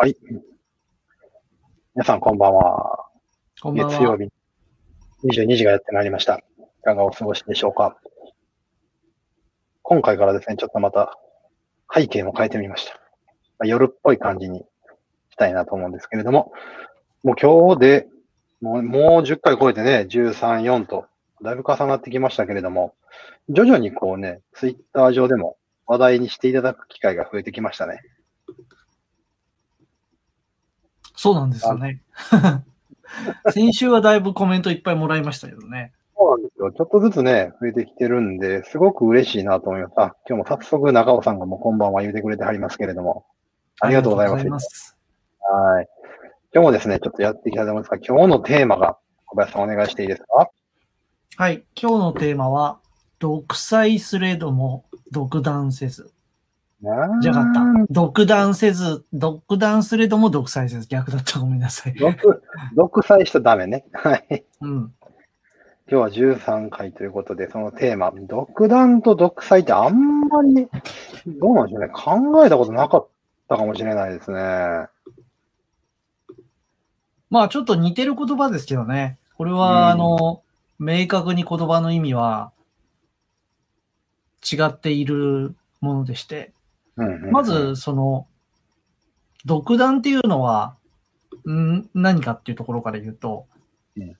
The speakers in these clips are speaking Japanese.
はい。皆さん、こんばんは。こんばんは。月曜日、22時がやってまいりました。いかがお過ごしでしょうか。今回からですね、ちょっとまた背景も変えてみました。まあ夜っぽい感じにしたいなと思うんですけれども、もう今日で、もうもう10回超えてね、13、4と、だいぶ重なってきましたけれども、徐々にこうね、ツイッター上でも話題にしていただく機会が増えてきましたね。そうなんですよね。先週はだいぶコメントいっぱいもらいましたけどね。そうなんですよ。ちょっとずつね、増えてきてるんで、すごく嬉しいなと思います。あ、今日も早速中尾さんがもうこんばんは言うてくれてはりますけれども。ありがとうございます。ますはい。今日もですね、ちょっとやっていきたいと思いますが、今日のテーマが小林さんお願いしていいですか？はい。今日のテーマは、独裁すれども独断せず。じゃなかった。独断せず、独断すれども独裁せず。逆だった。ごめんなさい。独、独裁しちゃダメね。はい。うん。今日は13回ということで、そのテーマ、独断と独裁ってあんまり、どうなんでしょうね。考えたことなかったかもしれないですね。まあちょっと似てる言葉ですけどね。これは、うんあの、明確に言葉の意味は違っているものでして、まず、その、独断っていうのは、ん何かっていうところから言うと、うん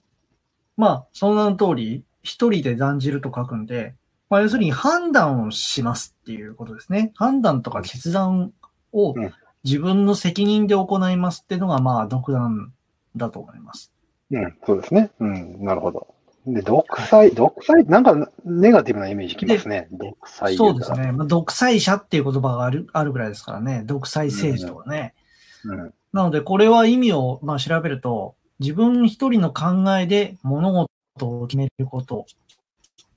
まあ、その名の通り、一人で断じると書くんで、まあ、要するに判断をしますっていうことですね。判断とか決断をうん自分の責任で行いますっていうのが、まあ、独断だと思います。うん、そうですね。うん、なるほど。で、独裁、独裁、なんかネガティブなイメージきますね。独裁。そうですね。まあ、独裁者っていう言葉があるあるぐらいですからね。独裁政治とかね。うん。なので、これは意味を、まあ、調べると、自分一人の考えで物事を決めること。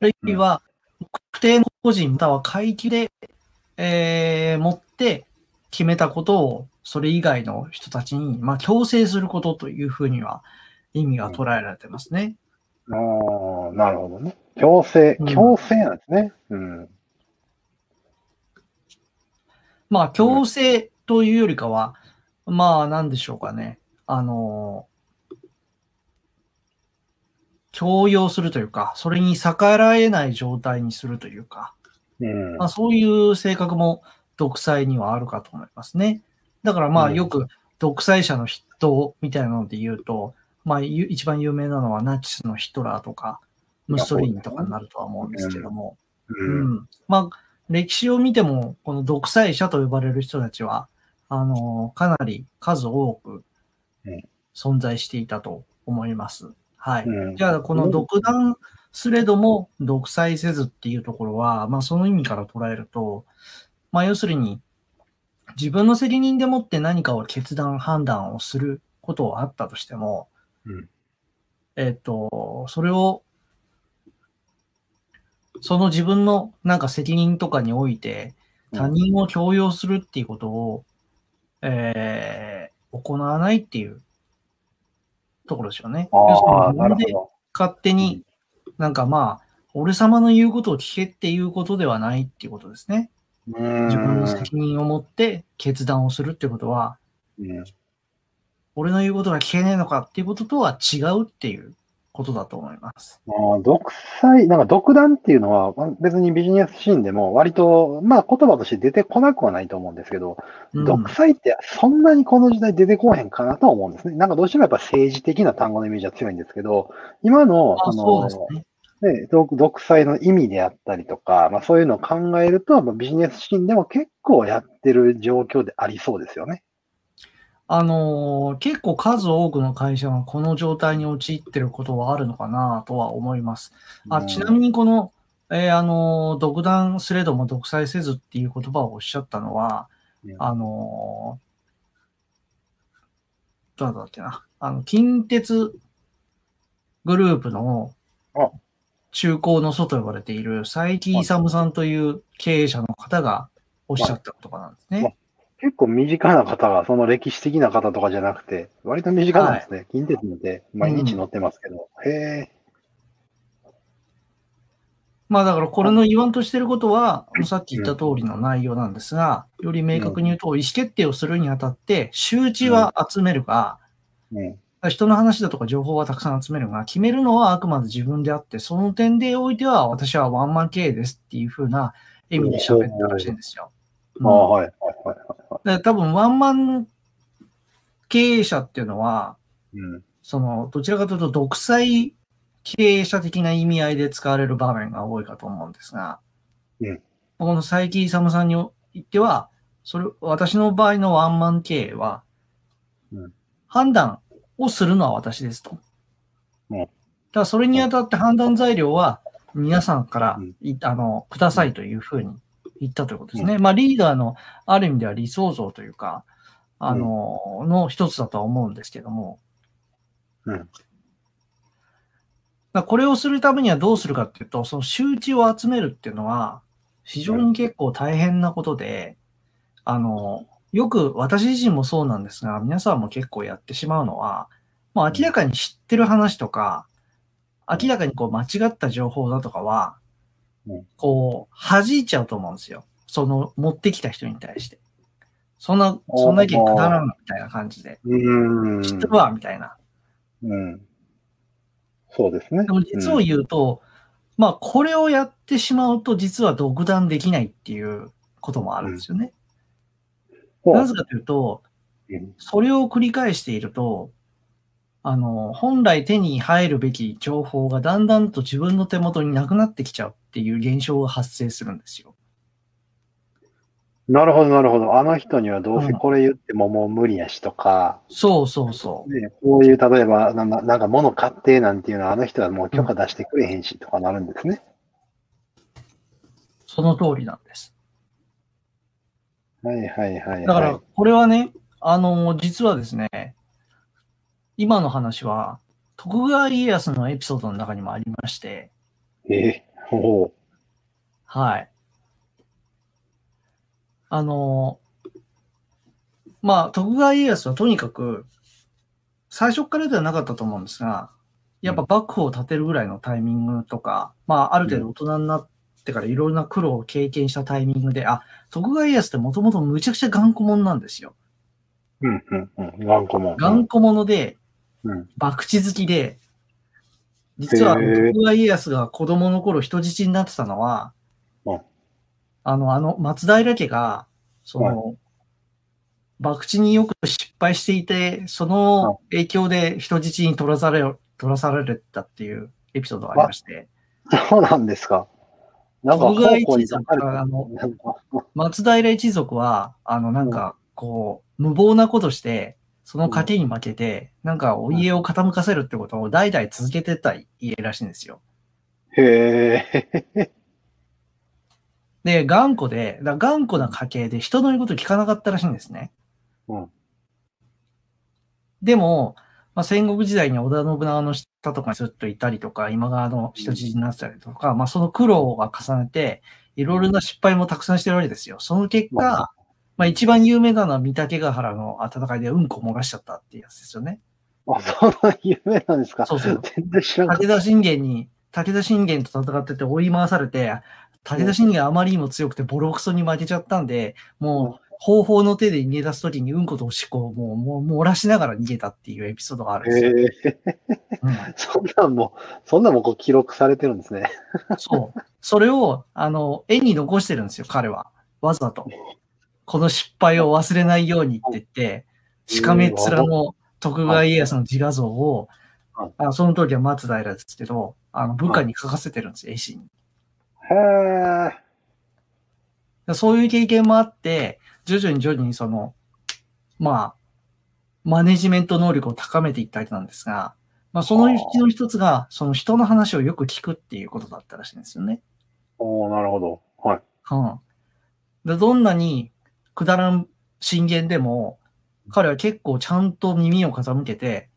あるいは、特定の個人または階級で、えー、持って決めたことを、それ以外の人たちに、まあ、強制することというふうには意味が捉えられてますね。ああ、なるほどね。強制うん、強制なんですね。うん。まあ、強制というよりかは、まあ、なんでしょうかね。あの、強要するというか、それに逆らえない状態にするというか、うんまあ、そういう性格も独裁にはあるかと思いますね。だからまあ、うんよく独裁者の人みたいなので言うと、まあ、ゆ一番有名なのはナチスのヒトラーとか、ムッソリーニとかになるとは思うんですけども、う。うんん。まあ、歴史を見ても、この独裁者と呼ばれる人たちは、あの、かなり数多くうん存在していたと思います。はい。うんじゃあ、この独断すれども独裁せずっていうところは、まあ、その意味から捉えると、まあ、要するに、自分の責任でもって何かを決断、判断をすることはあったとしても、うんえっ、と、それをその自分のなんか責任とかにおいて、他人を強要するっていうことを、えー行わないっていうところですよね。要すああ、るにで。勝手に、なんかまあ、俺様の言うことを聞けっていうことではないっていうことですね。うん自分の責任を持って決断をするってことは、うん俺の言うことが聞けねえのかっていうこととは違うっていうことだと思います。あー独裁、なんか独断っていうのは、まあ別にビジネスシーンでも割と、まあ言葉として出てこなくはないと思うんですけど、うん独裁ってそんなにこの時代出てこへんかなとは思うんですね。なんかどうしてもやっぱ政治的な単語のイメージは強いんですけど、今の、あそうですね。独裁の意味であったりとか、まあそういうのを考えると、まあ、ビジネスシーンでも結構やってる状況でありそうですよね。あのー結構数多くの会社がこの状態に陥ってることはあるのかなとは思います。あちなみにこの、えーあのー独断すれども独裁せずっていう言葉をおっしゃったのは、うんあのーどうだっけな。あの、近鉄グループのあ中高の祖と呼ばれている佐伯勇さんという経営者の方がおっしゃった言葉なんですね。結構身近な方が、その歴史的な方とかじゃなくて、割と身近なんですね。近鉄なんて毎日乗ってますけど。へえ。まあだからこれの言わんとしてることは、さっき言った通りの内容なんですが、より明確に言うと、意思決定をするにあたって、周知は集めるが、うん。人の話だとか情報はたくさん集めるが、決めるのはあくまで自分であって、その点でおいては私はワンマン経営ですっていう風な意味で喋ったらしいんですよ。うんああ、はい、はい、はい多分ワンマン経営者っていうのは、い。うん。その、どちらかというと独裁経営者的な意味合いで使われる場面が多いかと思うんですが、うんこの佐伯勇さんに言っては、それ、私の場合のワンマン経営は、うん判断をするのは私ですと。うんだからそれにあたって判断材料は皆さんからうんい、あの、くださいというふうに言ったということですね。まあ、リーダーのある意味では理想像というか、あの、の一つだとは思うんですけども、うん。これをするためにはどうするかっていうと、その周知を集めるっていうのは、非常に結構大変なことで、あの、よく私自身もそうなんですが、皆さんも結構やってしまうのは、まあ明らかに知ってる話とか、明らかにこう間違った情報だとかはうん、こう、弾いちゃうと思うんですよ。その、持ってきた人に対して。そんな、そんな意見くだらんみたいな感じで。うーん。知ってるわ、みたいな。うん。そうですね。でも実を言うと、まあこれをやってしまうと実は独断できないっていうこともあるんですよね。うん、なぜかというと、うんそれを繰り返していると、あの、本来手に入るべき情報がだんだんと自分の手元になくなってきちゃうっていう現象が発生するんですよ。なるほど、なるほど。あの人にはどうせこれ言ってももう無理やしとか、そうそうそう。ね、こういう、例えば、なななんか物買ってなんていうのは、あの人はもう許可出してくれへんしとかなるんですね。その通りなんです。はいはいはい、はい。だから、これはね、あの、実はですね、今の話は、徳川家康のエピソードの中にもありまして、ええほはい。あの、まあ、徳川家康はとにかく、最初からではなかったと思うんですが、やっぱ幕府を建てるぐらいのタイミングとか、まあ、ある程度大人になってからいろいろな苦労を経験したタイミングで、あ、徳川家康ってもともとむちゃくちゃ頑固者なんですよ。う。うんうんうん。頑固もん。頑固者で、うん。博打好きで、実は徳川家康が子供の頃人質になってたのは、うん。あの、あの、松平家が、その、博打によく失敗していて、その影響で人質に取らされ、取らされたっていうエピソードがありまして、そうなんですか。なんか、徳川一族あの松平一族は、あの、なんか、こう、無謀なことして、その賭けに負けて、なんか、お家を傾かせるってことを代々続けてた家らしいんですよ。へえ。で、頑固で、だ頑固な家系で人の言うこと聞かなかったらしいんですね。うんでも、まあ、戦国時代に織田信長の下とかにずっといたりとか、今川の人質になってたりとか、まあ、その苦労が重ねて、いろいろな失敗もたくさんしてるわけですよ。その結ま果、まあ、一番有名なのは三竹ヶ原の戦いでうんこ漏らしちゃったっていうやつですよね。あ、そんな有名なんですか？そうそう全然知らなかっ武田信玄に、武田信玄と戦ってて追い回されて、武田信玄あまりにも強くてボロクソに負けちゃったんで、もう方法の手で逃げ出すときにうんことおしっこをもうもう漏らしながら逃げたっていうエピソードがあるんた。ですよ。へえ。うんそんなんも、そんなんもこう記録されてるんですね。そう。それを、あの、絵に残してるんですよ、彼は。わざと。この失敗を忘れないようにって言って、しかめっ面の徳川家康の自画像をはい、あその時は松平ですけど、あの部下に書かせてるんですよ、絵師に。へえ。そういう経験もあって、徐々に徐々にその、まあ、マネジメント能力を高めていったわけなんですが、まあ、そのうちの一つが、その人の話をよく聞くっていうことだったらしいんですよね。おーなるほど。はい。うん。でどんなにくだらん進言でも、彼は結構ちゃんと耳を傾けて、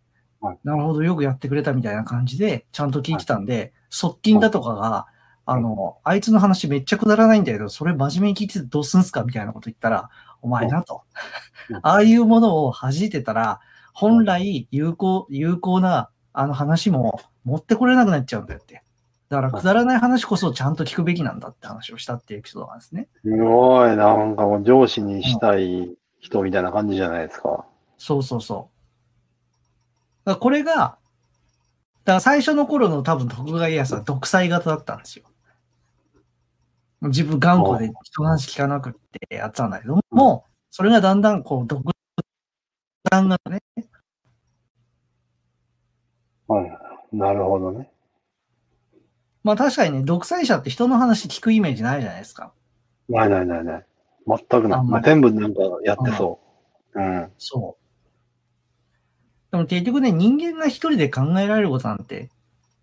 はいなるほど、よくやってくれたみたいな感じで、ちゃんと聞いてたんで、側近だとかが、あの、あいつの話めっちゃくだらないんだけど、それ真面目に聞いててどうすんすかみたいなこと言ったら、お前なとうん。ああいうものを弾いてたら、本来有効、有効なあの話も持ってこれなくなっちゃうんだよって。だから、くだらない話こそちゃんと聞くべきなんだって話をしたっていうエピソードなんですね。すごい、なんかもう上司にしたい人みたいな感じじゃないですか。そうそうそう。だこれが、だから最初の頃の多分徳川家康は独裁型だったんですよ。自分頑固で人の話聞かなくってやってたんだけども、それがだんだんこう独断がね、はい。なるほどね。まあ確かにね、独裁者って人の話聞くイメージないじゃないですか。ないないないない。全くない。あんまり全部なんかやってそう。うん。そう。でも結局ね、人間が一人で考えられることなんて、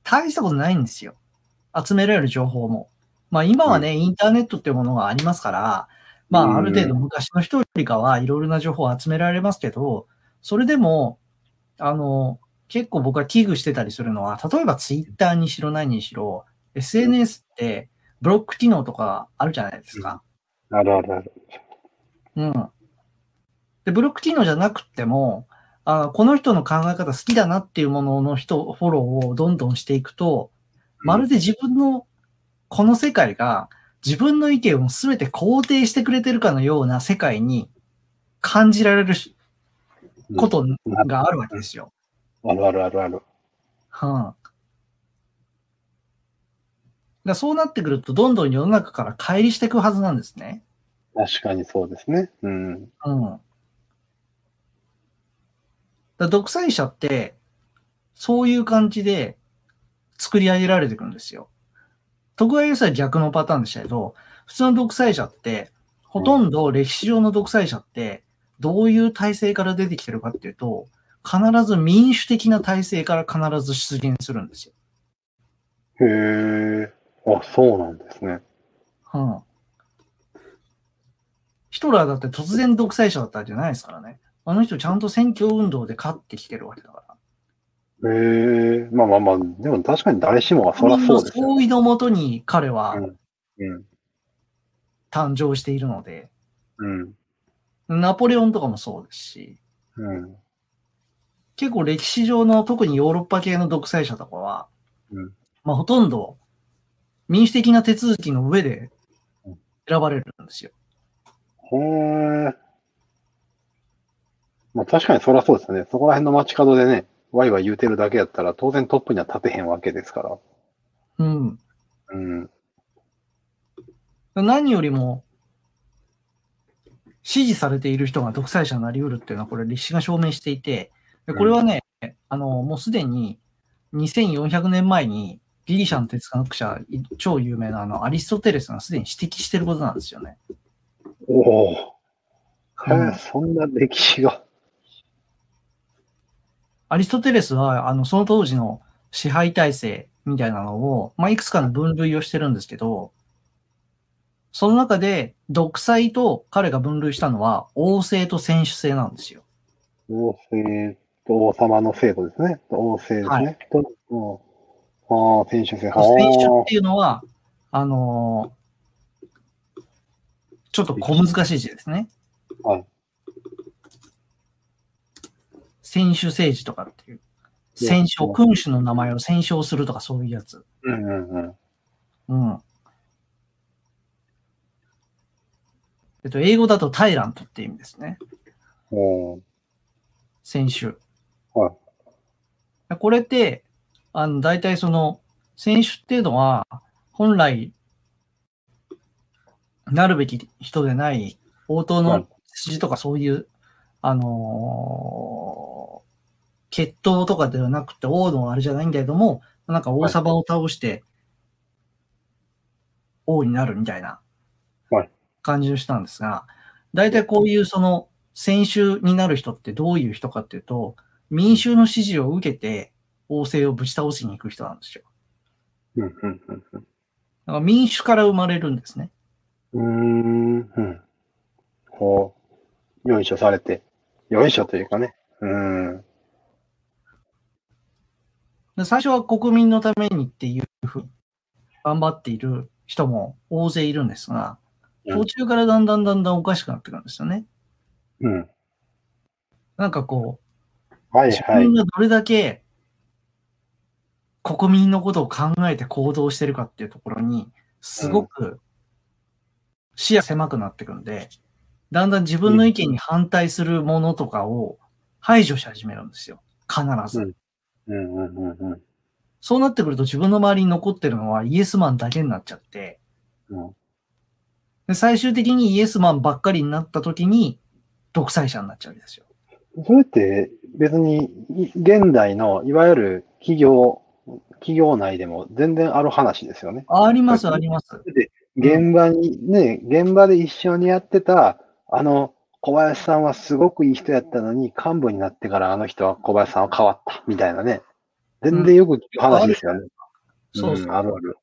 大したことないんですよ。集められる情報も。まあ今はね、インターネットっていうものがありますから、まうんあある程度昔の人よりかはいろいろな情報を集められますけど、それでも、あの、結構僕は危惧してたりするのは、例えばツイッターにしろ何にしろ、SNS ってブロック機能とかあるじゃないですか。あるあるある。うん。で、ブロック機能じゃなくても、あこの人の考え方好きだなっていうものの人、フォローをどんどんしていくと、まるで自分のこの世界が自分の意見を全て肯定してくれてるかのような世界に感じられることがあるわけですよ。あるあるあるある。はあ、だそうなってくると、どんどん世の中から乖離していくはずなんですね。確かにそうですね。うん。うん。だ独裁者って、そういう感じで作り上げられていくんですよ。徳川家康は逆のパターンでしたけど、普通の独裁者って、ほとんど歴史上の独裁者って、どういう体制から出てきてるかっていうと、必ず民主的な体制から必ず出現するんですよ。へえ。あ、そうなんですね。うん。ヒトラーだって突然独裁者だったわけじゃないですからね。あの人ちゃんと選挙運動で勝ってきてるわけだから。へえ。まあまあまあ、でも確かに誰しもはそりゃそうですよ。総意のもとに彼はうん。誕生しているので、うん。ナポレオンとかもそうですし、うん。結構歴史上の特にヨーロッパ系の独裁者とかは、うんまあほとんど民主的な手続きの上で選ばれるんですよ。へえ。まあ確かにそりゃそうですね。そこら辺の街角でね、ワイワイ言うてるだけやったら、当然トップには立てへんわけですから。うん。うん。何よりも、支持されている人が独裁者になり得るっていうのは、これ歴史が証明していて、でこれはね、あの、もうすでに2400年前にギリシャの哲学者、い超有名なあのアリストテレスがすでに指摘してることなんですよね。おお。へうんえ、そんな歴史が。アリストテレスは、あの、その当時の支配体制みたいなのを、まあ、いくつかの分類をしてるんですけど、その中で、独裁と彼が分類したのは、王政と選手制なんですよ。王政と王様の制度ですね。王政ですね。とうん、ああ、選手制。あ選手っあていうのは、あのーちょっと小難しい字ですね。はい。選手政治とかっていう。選手、君主の名前を選称するとかそういうやつ。うんうんうん。うん。えっと、英語だとタイラントって意味ですね。おー選手。はい。これって、あの、大体その、選手っていうのは、本来、なるべき人でない、応答はいの筋とかそういう、あのー血統とかではなくて、王のあれじゃないんだけども、なんか王様を倒して、王になるみたいなはい。感じをしたんですが、大体こういうその、選手になる人ってどういう人かっていうと、民衆の支持を受けて、王政をぶち倒しに行く人なんですよ。うんうんうんだから民主から生まれるんですね。うん。うーん。うん。ほう。よいしょされて。よいしょというかね。うん。で最初は国民のためにっていうふうに頑張っている人も大勢いるんですが、うん途中からだんだんだんだんおかしくなってくるんですよね。うん。なんかこう、はい自はい分。がどれだけ国民のことを考えて行動してるかっていうところに、すごく視野狭くなってくんで、だんだん自分の意見に反対するものとかを排除し始めるんですよ。必ず。うんうんうんうん。そうなってくると自分の周りに残ってるのはイエスマンだけになっちゃって、うんで最終的にイエスマンばっかりになった時に独裁者になっちゃうんですよ。それって別にい現代のいわゆる企業、企業内でも全然ある話ですよね。あります、はいあります。で、現場にね、現場で一緒にやってた、あの、小林さんはすごくいい人やったのに、幹部になってからあの人は小林さんは変わった、みたいなね。全然よく聞く話ですよね。そうそう。んあるある。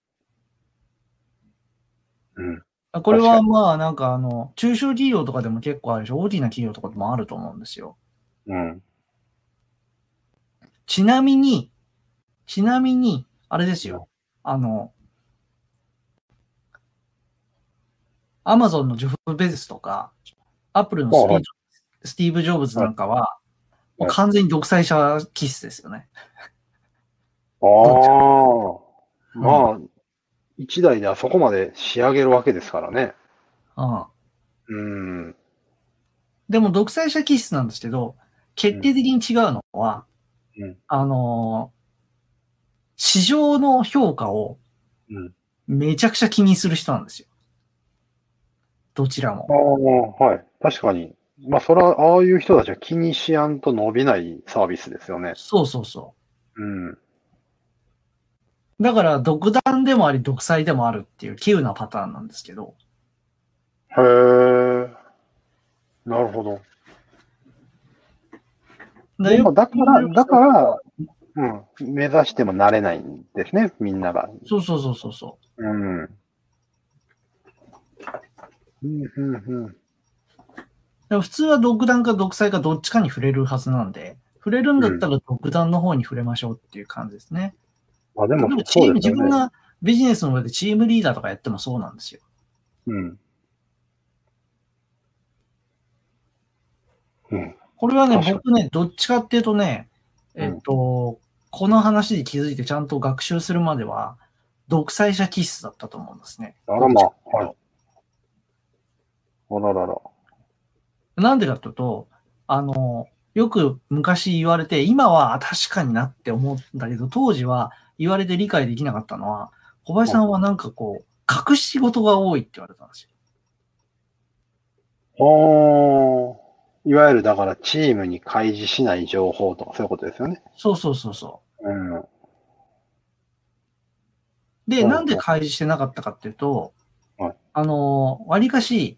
うん。これはまあなんかあの、中小企業とかでも結構あるし、大きな企業とかでもあると思うんですよ。うん。ちなみに、ちなみに、あれですよ。あの、アマゾンのジョフ・ベゼスとか、アップルのスティーブはいスティーブ・ジョブズなんかは、いもう完全に独裁者気質ですよね。ああ。まあ、一台ではそこまで仕上げるわけですからね。うん。うん。でも独裁者気質なんですけど、決定的に違うのは、うんあのー市場の評価をうん。めちゃくちゃ気にする人なんですよ。どちらあも。あ、はい。確かに。まあ、それは、ああいう人たちは気にしやんと伸びないサービスですよね。そうそうそうん。う。だから独断でもあり独裁でもあるっていう稀有なパターンなんですけど、へえ。なるほど。だでも、だから、だから、うん、目指してもなれないんですね、みんなが。そうそうそうそうそうん。うん、うん、うん。う。でも普通は独断か独裁かどっちかに触れるはずなんで、触れるんだったら独断の方に触れましょうっていう感じですね。あ、でもチーム。自分がビジネスの上でチームリーダーとかやってもそうなんですよ。うん。うん。これはね、僕ね、どっちかっていうとね、うんえっと、この話に気づいてちゃんと学習するまでは、独裁者気質だったと思うんですね。あらまあ、はい。あららら。なんでかというと、あの、よく昔言われて、今はあ確かになって思うんだけど、当時は言われて理解できなかったのは、小林さんはなんかこう、隠し事が多いって言われたんですよ。ああ。いわゆる、だから、チームに開示しない情報とか、そういうことですよね。そうそうそうそう。うん。で、うんなんで開示してなかったかっていうと、はいあの、わりかし、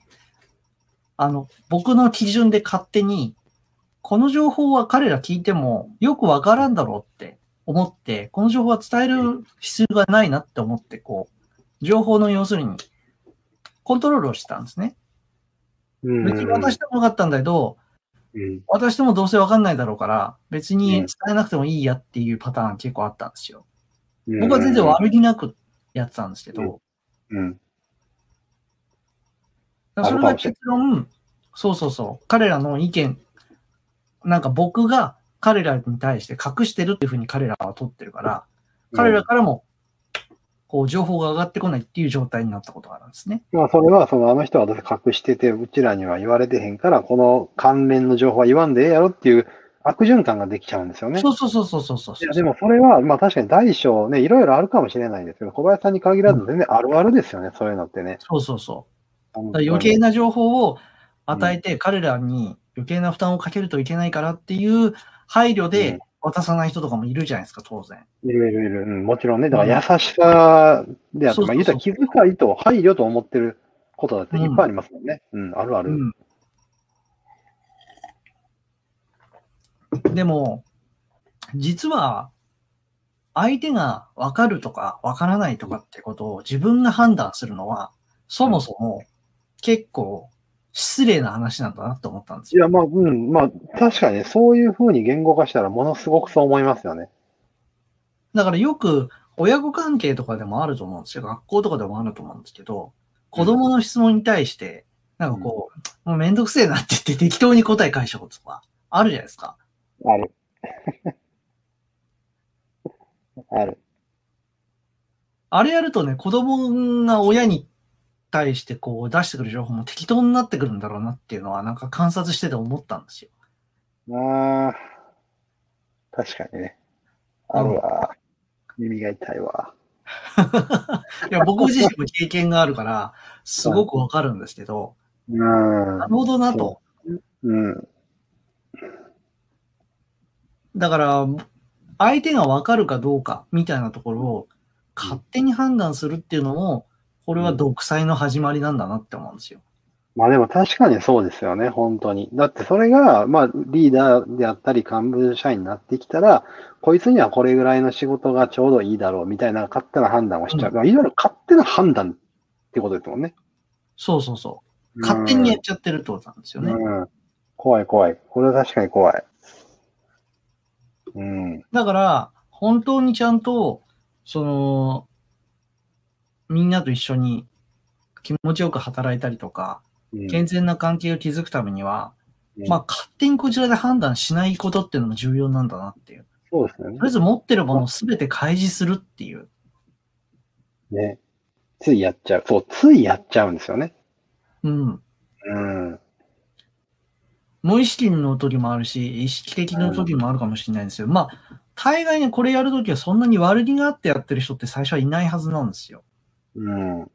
あの、僕の基準で勝手に、この情報は彼ら聞いてもよくわからんだろうって思って、この情報は伝える必要がないなって思って、こう、情報の要するに、コントロールをしてたんですね。うん。別に渡してもよかったんだけど、うん。渡してもどうせわかんないだろうから、別にうん。伝えなくてもいいやっていうパターン結構あったんですよ。うん。僕は全然悪気なくやってたんですけど、それが結論、そうそうそう、彼らの意見、なんか僕が彼らに対して隠してるっていうふうに彼らは取ってるから、彼らからも、こう、情報が上がってこないっていう状態になったことがあるんですね。まあ、それは、その、あの人はどうせ隠してて、うちらには言われてへんから、この関連の情報は言わんでええやろっていう悪循環ができちゃうんですよね。そうそうそうそうそうそういや、でもそれは、まあ確かに大小ね、いろいろあるかもしれないんですけど、小林さんに限らず全然あるあるですよね、そういうのってね。そうそうそう。余計な情報を与えて、彼らに余計な負担をかけるといけないからっていう配慮うんで渡さない人とかもいるじゃないですか、当然。いるいるいる。うん、もちろんね。だから優しさであって、まあ言ったら気遣いと配慮と思ってることだっていっぱいありますもんね。うん、あるある。うん。でも、実は、相手が分かるとか分からないとかってことを自分が判断するのは、そもそも結構失礼な話なんだなって思ったんですよ。いや、まあ、うん、まあ、確かにね、そういうふうに言語化したらものすごくそう思いますよね。だからよく親子関係とかでもあると思うんですよ。学校とかでもあると思うんですけど、子供の質問に対して、なんかこう、もうめんどくせえなって言って適当に答え返したこととか、あるじゃないですか。ある。ある。あれやるとね、子供が親に対してこう出してくる情報も適当になってくるんだろうなっていうのは、なんか観察してて思ったんですよ。ああ、確かにね。あるわ。耳が痛いわ。いや、僕自身も経験があるから、すごくわかるんですけど、うん。なるほどなと。うん。だから、相手がわかるかどうかみたいなところを勝手に判断するっていうのも、これは独裁の始まりなんだなって思うんですよ。まあでも確かにそうですよね、本当に。だってそれが、まあリーダーであったり幹部社員になってきたら、こいつにはこれぐらいの仕事がちょうどいいだろうみたいな勝手な判断をしちゃう。いわゆる勝手な判断ってことですもんね。そうそうそう。勝手にやっちゃってるってことなんですよね。うん。怖い怖い。これは確かに怖い。うん。だから、本当にちゃんと、その、みんなと一緒に気持ちよく働いたりとか、うん健全な関係を築くためには、うんまあ、勝手にこちらで判断しないことっていうのも重要なんだなっていう。そうですよねとりあえず持ってるものを全て開示するっていう。ね。ついやっちゃう。そう、ついやっちゃうんですよね。うん。うん。無意識の時もあるし、意識的な時もあるかもしれないんですよ。まあ、大概ね、これやるときはそんなに悪気があってやってる人って最初はいないはずなんですよ。うん。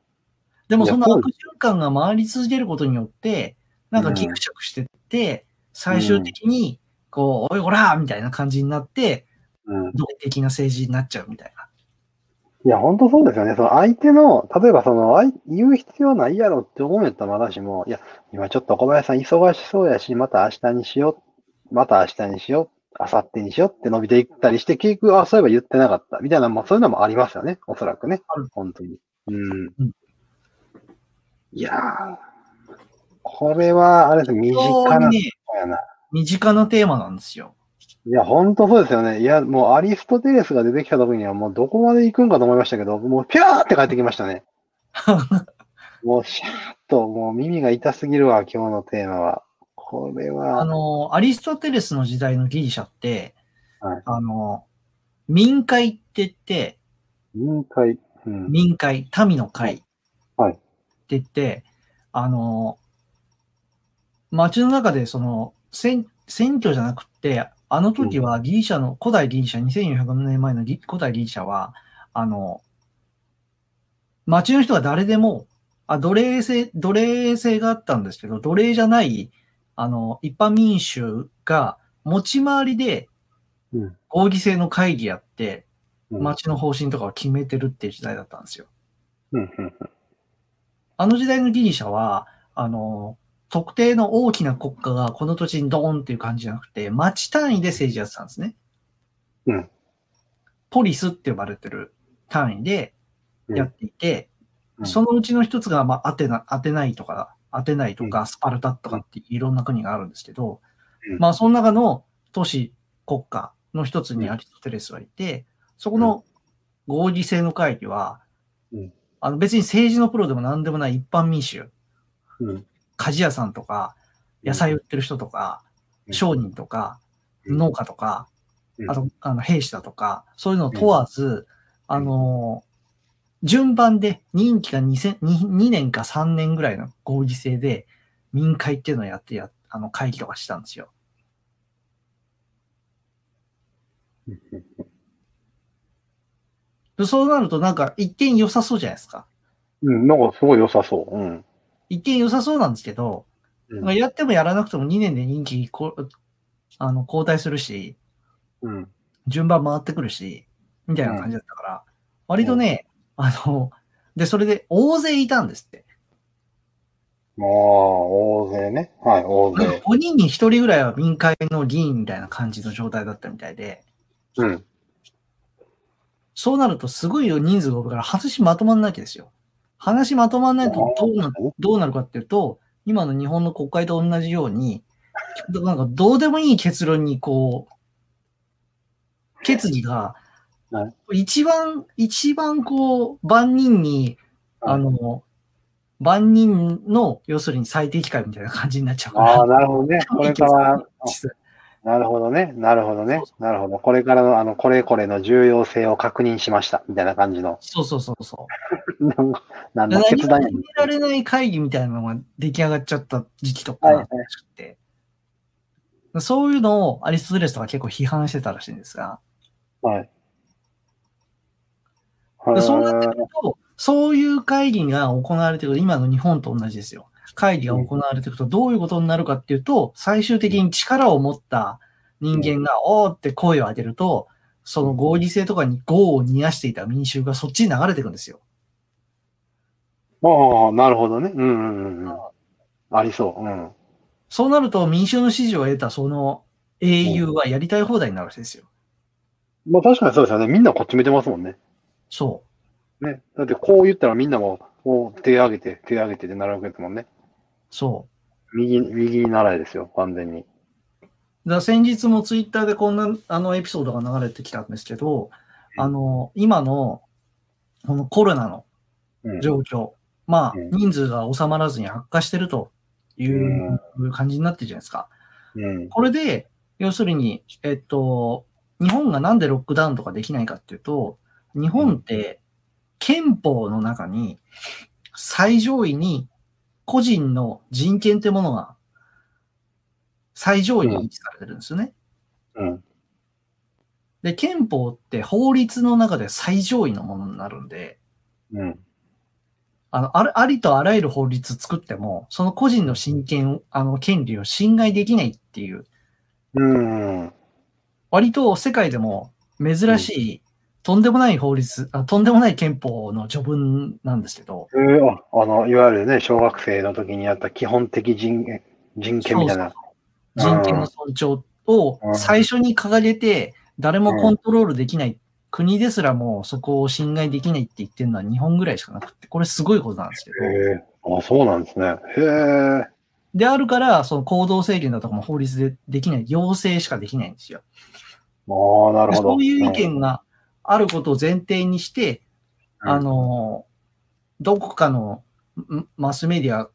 でもその悪循環が回り続けることによって、なんかギクシャクしてって、最終的に、こう、おいおらみたいな感じになって、うん。動的な政治になっちゃうみたいな。いや、本当そうですよね。その相手の、例えばその、言う必要ないやろって思うんやったらまだしも、いや、今ちょっと小林さん忙しそうやし、また明日にしよう、また明日にしよう、明後日にしようって伸びていったりして、結局、あ、そういえば言ってなかった、みたいな、まあそういうのもありますよね。おそらくね。本当に。うん。うんいやー、これは、あれですね、身非近なね。身近なテーマなんですよ。いや、本当そうですよね。いや、もうアリストテレスが出てきた時にはもうどこまで行くんかと思いましたけど、もうピャーって帰ってきましたね。もうシャーッと、もう耳が痛すぎるわ、今日のテーマは。これは、あの、アリストテレスの時代のギリシャって、はいあの、民会って言って、民会。うん。民会、民の会。はいって言って、あの、街の中でその、選選挙じゃなくって、あの時はギリシャの、古代ギリシャ、2400年前のギ古代ギリシャは、あの、街の人が誰でも、あ、奴隷制、奴隷制があったんですけど、奴隷じゃない、あの、一般民衆が持ち回りでうん。合議制の会議やって、うん。街の方針とかを決めてるっていう時代だったんですよ。あの時代のギリシャは、あの、特定の大きな国家がこの土地にドーンっていう感じじゃなくて、町単位で政治やってたんですね。うん。ポリスって呼ばれてる単位でやっていて、うんそのうちの一つが、まあ、アテナ、アテナイとか、アテナイとか、スパルタとかっていろんな国があるんですけど、うんまあ、その中の都市国家の一つにアリストテレスはいて、そこの合議制の会議は、うん。あの別に政治のプロでも何でもない一般民衆、うん。鍛冶屋さんとか、野菜売ってる人とか、うん。商人とか、うん。農家とか、うん。あと、あの、兵士だとか、そういうのを問わず、あの、順番で任期が 2, 2年か3年ぐらいの合議制で民会っていうのをやってや、あの、会議とかしたんですよ。そうなるとなんか一見良さそうじゃないですか。うん。なんかすごい良さそう。うん。一見良さそうなんですけど、うんまあやってもやらなくても2年で任期こあの交代するし、うん。順番回ってくるし、みたいな感じだったから、割とね、あの、で、それで大勢いたんですって。まあ、大勢ね。はい、大勢。5人に1人ぐらいは民会の議員みたいな感じの状態だったみたいで、うん。そうなるとすごい人数が多いから話まとまんないわけですよ。話まとまんないとどうなどうなるかっていうと、今の日本の国会と同じように、なんかどうでもいい結論にこう、決議がは、一番、一番こう、万人に、はいあの、万人の、要するに最適解みたいな感じになっちゃうから。ああ、なるほどね。これから、実なるほどね。なるほどね。なるほど。これからの、あの、これこれの重要性を確認しました。みたいな感じの。そうそうそうそう。なんかなんだ、何も決断やられない会議みたいなのが出来上がっちゃった時期とかはいあったらしくて、そういうのをアリストテレスとか結構批判してたらしいんですが、はい。でそうなってへくると、そういう会議が行われていくと、今の日本と同じですよ。会議が行われていくと、どういうことになるかっていうと、最終的に力を持った人間が、おーって声を上げると、その合議制とかに業を煮やしていた民衆がそっちに流れていくんですよ。ああ、なるほどね。うんうんうんうん。ありそう。うん。そうなると、民衆の支持を得たその英雄はやりたい放題になるわけですよ。まあ確かにそうですよね。みんなこっち見てますもんね。そね。だってこう言ったらみんなも、こう手挙げて、手挙げてってなるわけですもんね。う、そう。右、右に習いですよ。完全に。だ先日もツイッターでこんなあのエピソードが流れてきたんですけど、あの、今のこのコロナのうん。状況、まあうん、人数が収まらずに悪化してるという感じになってるじゃないですか。うん。これで、要するに、えっと、日本がなんでロックダウンとかできないかっていうと、日本って憲法の中に最上位に個人の人権ってものが最上位に位置されてるんですよね。うん。で、憲法って法律の中で最上位のものになるんで、うん。あの、あるありとあらゆる法律作っても、その個人の親権、あの、権利を侵害できないっていう、うん。割と世界でも珍しい、とんでもない法律あ、とんでもない憲法の序文なんですけど、えー、あ、あの、いわゆるね、小学生の時にやった基本的人、人権みたいな。人権の尊重をうん最初に掲げて、誰もコントロールできない、国ですらもそこを侵害できないって言ってるのは日本ぐらいしかなくて、これすごいことなんですけど。あ、そうなんですね。へえ。であるから、その行動制限だとかも法律でできない、要請しかできないんですよ。ああ、なるほど。そういう意見があることを前提にして、うんあの、どこかのんマスメディア、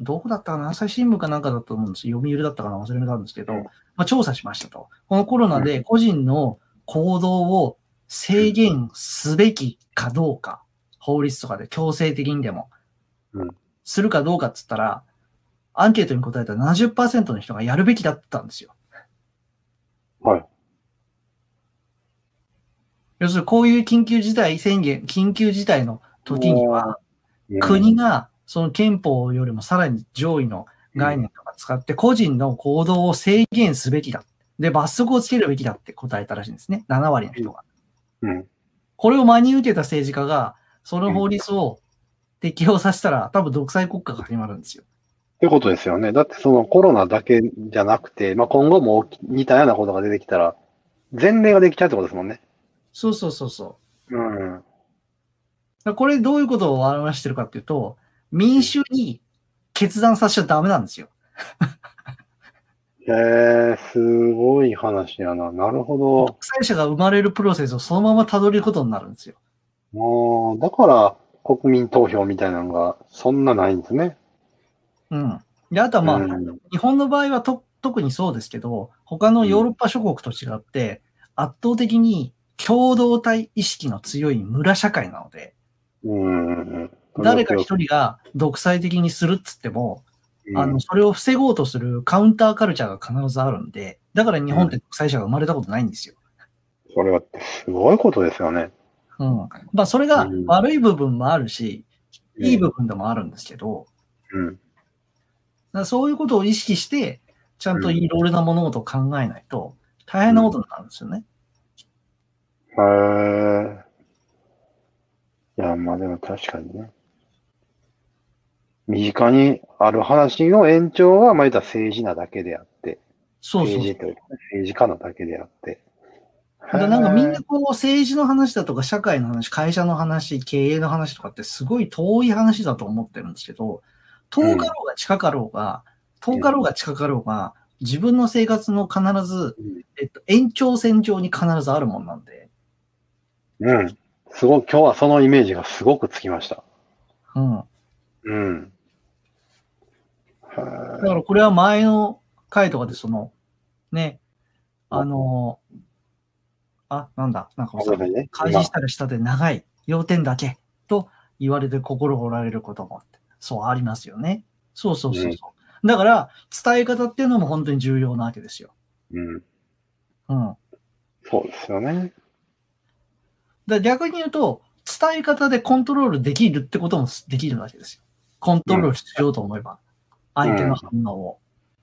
どこだったかな？朝日新聞かなんかだと思うんですよ。読売だったかな？忘れたんですけど、うんまあ、調査しましたと。このコロナで個人の行動を制限すべきかどうか、法律とかで強制的にでもうん、するかどうかっつったら、アンケートに答えた70%の人がやるべきだったんですよ。はい。要するにこういう緊急事態宣言、緊急事態の時には、うん国がその憲法よりもさらに上位の概念とか使って個人の行動を制限すべきだ。で、罰則をつけるべきだって答えたらしいんですね。7割の人が。うん。これを真に受けた政治家が、その法律を適用させたら、多分独裁国家が始まるんですよ。ってことですよね。だってそのコロナだけじゃなくて、まあ、今後も似たようなことが出てきたら、前例ができちゃうってことですもんね。そうそうそうそう。うん。これどういうことを表してるかっていうと、民衆に決断させちゃダメなんですよ。へえ、すごい話やな。なるほど。独裁者が生まれるプロセスをそのまま辿ることになるんですよ。ああ、だから国民投票みたいなのがそんなないんですね。うん。で、あとはまあ、うん日本の場合はと特にそうですけど、他のヨーロッパ諸国と違って、圧倒的に共同体意識の強い村社会なので、うん。誰か一人が独裁的にするっつっても、うんあの、それを防ごうとするカウンターカルチャーが必ずあるんで、だから日本って独裁者が生まれたことないんですよ。それはすごいことですよね。うん。まあ、それがうん悪い部分もあるし、いい部分でもあるんですけど、うん。だそういうことを意識して、ちゃんといろいろな物事を考えないと、大変なことになるんですよね。へえ。いや、まあでも確かにね。身近にある話の延長が、まあ言ったら政治なだけであって、そうそう政治というか政治家なだけであって。でなんかみんへなこう政治の話だとか社会の話、会社の話、経営の話とかってすごい遠い話だと思ってるんですけど、遠かろうが近かろうが、遠かろうが近かろうが、自分の生活の必ず、うんえっと、延長線上に必ずあるもんなんで、えうん。すごい、今日はそのイメージがすごくつきました。うん。うん。へだからこれは前の回とかでその、ね、あの、あ、なんだ、なんかさね。開示したら下で長い、要点だけと言われて心折られることもって、そうありますよね。そうそうそうそう。だから、伝え方っていうのも本当に重要なわけですよ。うん。うん。そうですよね。で逆に言うと、伝え方でコントロールできるってこともできるわけですよ。コントロールしようと思えば。相手の反応を。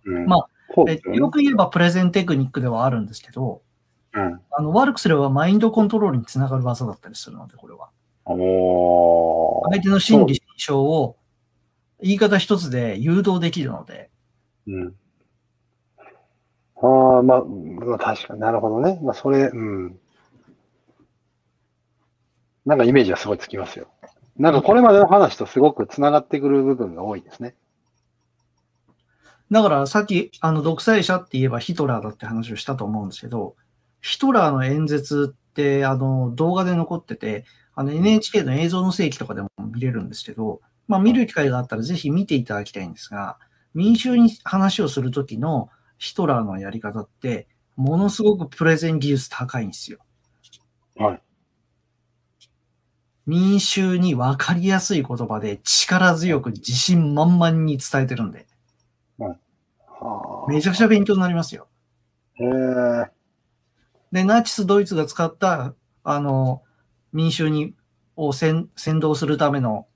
うん。うですよね。よく言えばプレゼンテクニックではあるんですけど、うん。あの悪くすればマインドコントロールにつながる技だったりするので、これは。相手の心理心象を言い方一つで誘導できるので、うん。ああ、まあ、まあ、確かになるほどね。まあ、それ、うん。なんかイメージはすごいつきますよ。なんかこれまでの話とすごくつながってくる部分が多いですね。だからさっき、あの、独裁者って言えばヒトラーだって話をしたと思うんですけど、ヒトラーの演説って、あの、動画で残ってて、あの、NHK の映像の世紀とかでも見れるんですけど、まあ、見る機会があったらぜひ見ていただきたいんですが、民衆に話をするときのヒトラーのやり方って、ものすごくプレゼン技術高いんですよ。はい。民衆に分かりやすい言葉で力強く自信満々に伝えてるんで、はめちゃくちゃ勉強になりますよ。あ、へえ。で、ナチス・ドイツが使った、あの、民衆に、を先先導するための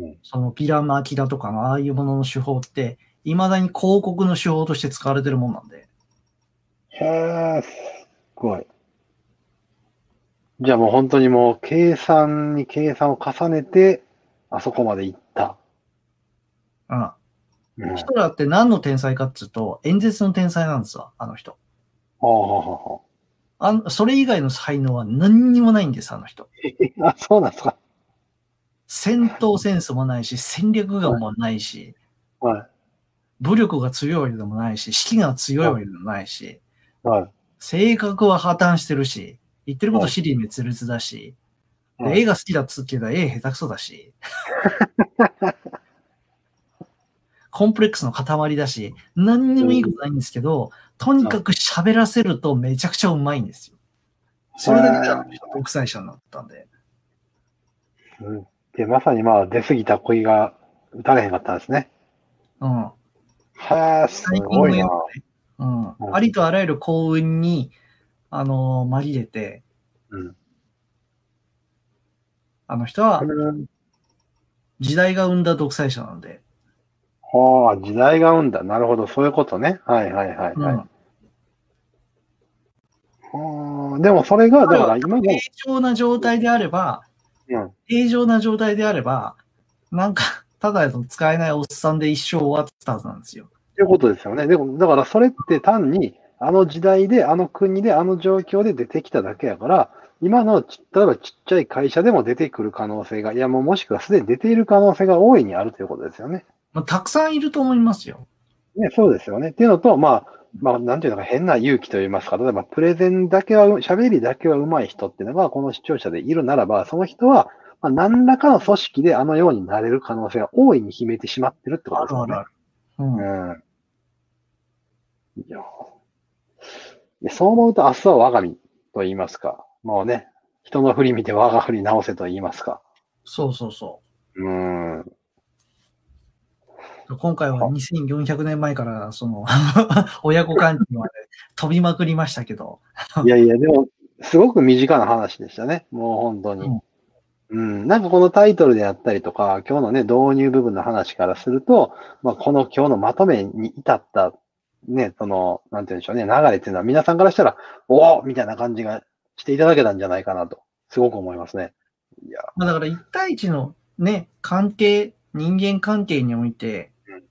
うん、そのピラマキだとかのああいうものの手法って、未だに広告の手法として使われてるもんなんで。へえ、すごい。じゃあもう本当にもう計算に計算を重ねて、あそこまで行った。うん。うん。ヒトラーって何の天才かっつうと、演説の天才なんですわ、あの人。はあはあはあんそれ以外の才能は何にもないんです、あの人。あ。あ、そうなんですか。戦闘センスもないし、戦略眼もないし、はい。武力が強いわけでもないし、士気が強いわけでもないし、はい。性格は破綻してるし、言ってること尻滅裂だし、ではい絵が好きだっつうけど絵下手くそだし、コンプレックスの塊だし、何にもいいことないんですけど、とにかく喋らせるとめちゃくちゃうまいんですよ。それだけであの人独裁者になったんで。うん。で、まさにまあ出過ぎた恋が打たれへんかったんですね。うん。はあ、すごいな。うんうんありとあらゆる幸運に、あのー紛れて、うん。あの人はうん時代が生んだ独裁者なんで、はあ、時代が生んだ。なるほど、そういうことね。はいはいはい、はい。うんはあ、でもそれが、だから今も、平常な状態であれば、うん。平常な状態であれば、なんか、ただの使えないおっさんで一生終わってたはずなんですよ。ということですよね。でも、だからそれって単に、あの時代で、あの国で、あの状況で出てきただけやから、今のち、例えばちっちゃい会社でも出てくる可能性が、いやもうもしくはすでに出ている可能性が大いにあるということですよね。まあ、たくさんいると思いますよ。ね、そうですよね。っていうのと、まあ、まあ、なんていうのか、変な勇気といいますか、例えば、プレゼンだけは、喋りだけは上手い人っていうのが、この視聴者でいるならば、その人は、まあ、何らかの組織であのようになれる可能性が大いに秘めてしまってるってことですよね。る。うん。うん。いや、いやそう思うと、明日は我が身と言いますか、もうね、人の振り見て我が振り直せと言いますか。そうそうそう。うん。今回は2400年前から、その、親子関係まで飛びまくりましたけど、いやいや、でも、すごく身近な話でしたね。もう本当に。うんうん。なんかこのタイトルであったりとか、今日のね、導入部分の話からすると、まあ、この今日のまとめに至った、ね、その、なんて言うんでしょうね、流れっていうのは皆さんからしたら、おおみたいな感じがしていただけたんじゃないかなと、すごく思いますね。いや、まあ、だから1対1のね、関係、人間関係においてうん、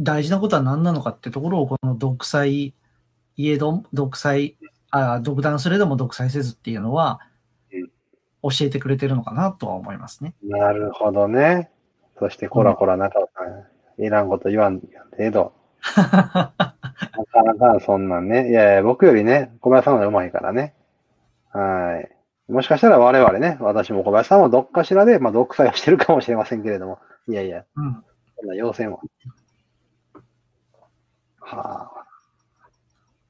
大事なことは何なのかってところを、この独裁、いえど、独裁、あ独断すれども独裁せずっていうのはうん、教えてくれてるのかなとは思いますね。なるほどね。そして、こらこら中尾さん、いらんこと言わん程度。なかなかそんなんね。いやいや、僕よりね、小林さんの方が上手いからね。はい。もしかしたら我々ね、私も小林さんもどっかしらで、まあ、独裁をしてるかもしれませんけれども。いやいや、うん。そんな要請も。はあ。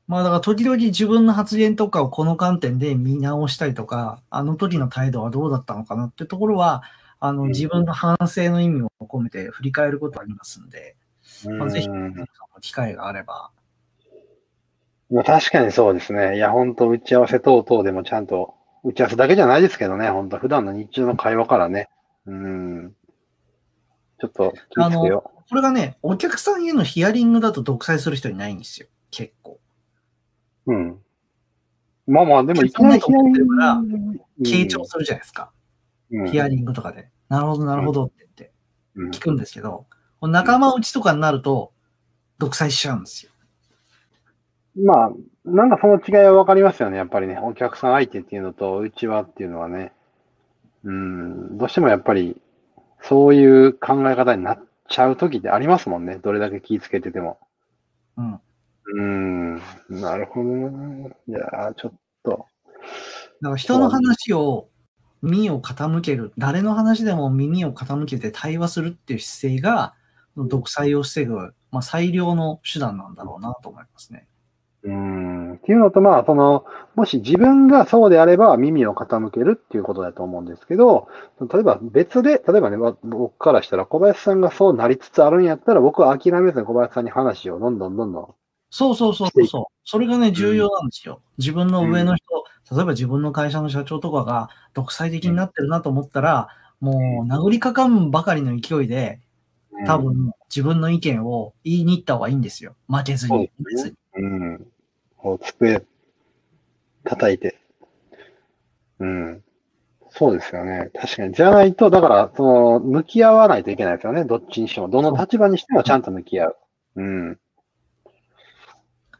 まあだから時々自分の発言とかをこの観点で見直したりとか、あの時の態度はどうだったのかなってところは、あのうん自分の反省の意味を込めて振り返ることがありますんで、まあ、ぜひ、機会があれば、まあ確かにそうですね。いや、本当打ち合わせ等々でもちゃんと、打ち合わせだけじゃないですけどね、本当普段の日中の会話からね。うん。ちょっと気をつけよこれがね、お客さんへのヒアリングだと独裁する人いないんですよ、結構。う。うん。まあまあ、でもいきなり傾聴するじゃないですか。うんヒアリングとかで。なるほど、なるほどって言ってうん聞くんですけど、仲間内とかになると、独裁しちゃうんですよ。まあ、なんかその違いはわかりますよね。やっぱりね、お客さん相手っていうのと、うちはっていうのはね。うん、どうしてもやっぱり、そういう考え方になっちゃう時ってありますもんね。どれだけ気ぃつけてても。うん。うん、なるほどな。いやーちょっと。だから人の話を耳を傾ける、誰の話でも耳を傾けて対話するっていう姿勢が、独裁を防ぐ、まあ、最良の手段なんだろうなと思いますね。うん。っていうのと、まあ、その、もし自分がそうであれば耳を傾けるっていうことだと思うんですけど、例えば別で、例えばね、僕からしたら小林さんがそうなりつつあるんやったら、僕は諦めずに小林さんに話をどんどんどんどん。そうそうそうそう。それがね、重要なんですよ。自分の上の人、例えば自分の会社の社長とかが独裁的になってるなと思ったら、もう殴りかかんばかりの勢いで、多分自分の意見を言いに行った方がいいんですよ。負けずに。そうですねうん。こう、机、叩いて。うん。そうですよね。確かに。じゃないと、だから、その、向き合わないといけないですよね。どっちにしても。どの立場にしてもちゃんと向き合う。うん。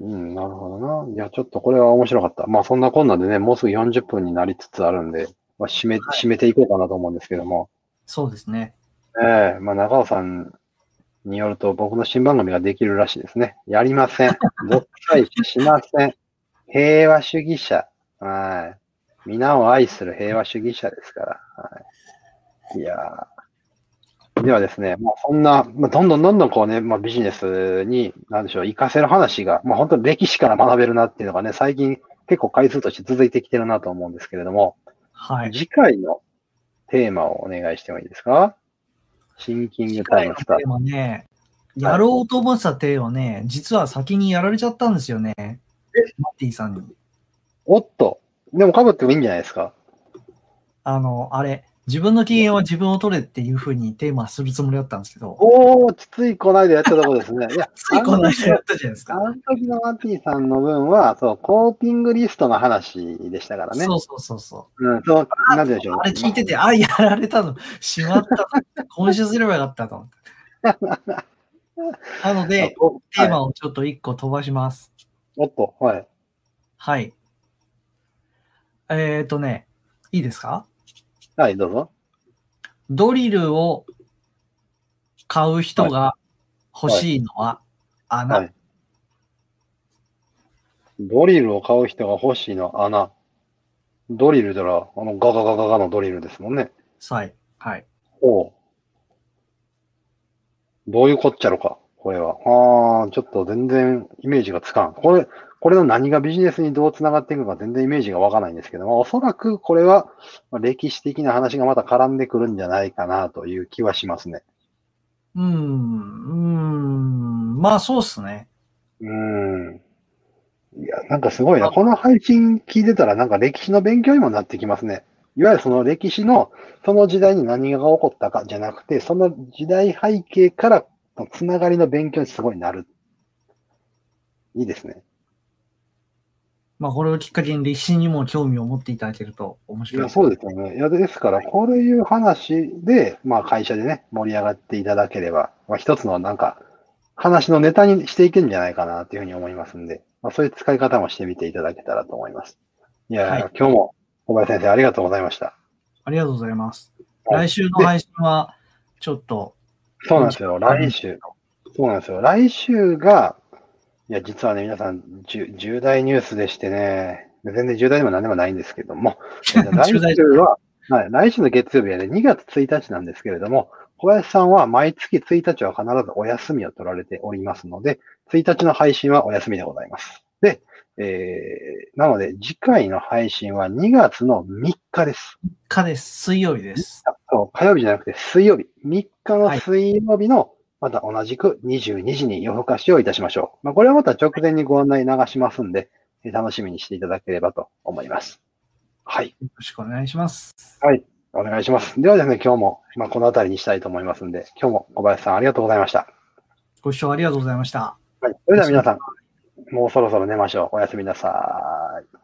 うん、なるほどな。いや、ちょっとこれは面白かった。まあ、そんなこんなでね、もうすぐ40分になりつつあるんで、まあ、締め、締めていこうかなと思うんですけども。そうですね。ええまあ、長尾さんによると、僕の新番組ができるらしいですね。やりません。独裁しません。平和主義者。はい。皆を愛する平和主義者ですから。はい、いやーではですね、まあ、そんな、まあ、どんどんどんどんこうね、まあ、ビジネスに、なんでしょう、活かせる話が、まあ、本当に歴史から学べるなっていうのがね、最近結構回数として続いてきてるなと思うんですけれども、はい。次回のテーマをお願いしてもいいですか？シンキングタイムスターでもね、やろうと思ってた手をね、実は先にやられちゃったんですよね。マッティさんに。おっと。でも被ってもいいんじゃないですか？あの、あれ、自分の機嫌は自分を取れっていうふうにテーマするつもりだったんですけど、おー、ついこの間やったとこですね。いや、ついこの間やったじゃないですか。あの時のマティさんの分は、そう、コーピングリストの話でしたからね。そうそうそうそう。うん、そう、なんででしょう。あれ聞いてて、あ、やられたの、しまった。今週すればよかったと思って。なので、おテーマはいをちょっと一個飛ばします。おっと、はい。はい。えっ、ー、とね、いいですか？はい、どうぞ。ドリルを買う人が欲しいのは穴。はいドリルを買う人が欲しいのは穴。ドリルだら、あの、ガガガガガのドリルですもんね。はい。はい。おうどういうこっちゃろか、これは。ああ、ちょっと全然イメージがつかん。これ、これの何がビジネスにどう繋がっていくのか全然イメージがわからないんですけども、おそらくこれはまあ歴史的な話がまた絡んでくるんじゃないかなという気はしますね。うーん。うーん。まあ、そうっすね。うーん。いや、なんかすごいな。この配信聞いてたらなんか歴史の勉強にもなってきますね。いわゆるその歴史の、その時代に何が起こったかじゃなくて、その時代背景からのつながりの勉強にすごいなる。いいですね。まあ、これをきっかけに歴史にも興味を持っていただけると面白い。いや、そうですよね。いや、ですから、こういう話で、まあ会社でね、盛り上がっていただければ、まあ一つのなんか、話のネタにしていけるんじゃないかなというふうに思いますんで、まあそういう使い方もしてみていただけたらと思います。いや、はい今日も小林先生ありがとうございました。ありがとうございます。はい来週の配信は、ちょっと、そうなんですよ。来週。そうなんですよ。来週が、いや、実はね、皆さん、重重大ニュースでしてね、全然重大でも何でもないんですけども、来週は、はい、来週の月曜日はね、2月1日なんですけれども、小林さんは毎月1日は必ずお休みを取られておりますので、1日の配信はお休みでございます。で、えー、なので、次回の配信は2月の3日です。3日です。水曜日です。そう、火曜日じゃなくて水曜日。3日の水曜日の、また同じく22時に夜更かしをいたしましょう。まあ、これはまた直前にご案内流しますんで、えー楽しみにしていただければと思います。はい。よろしくお願いします。お願いします。ではですね、今日も、まあ、この辺りにしたいと思いますんで、今日も小林さんありがとうございました。ご視聴ありがとうございました。はい。それでは皆さん、もうそろそろ寝ましょう。おやすみなさい。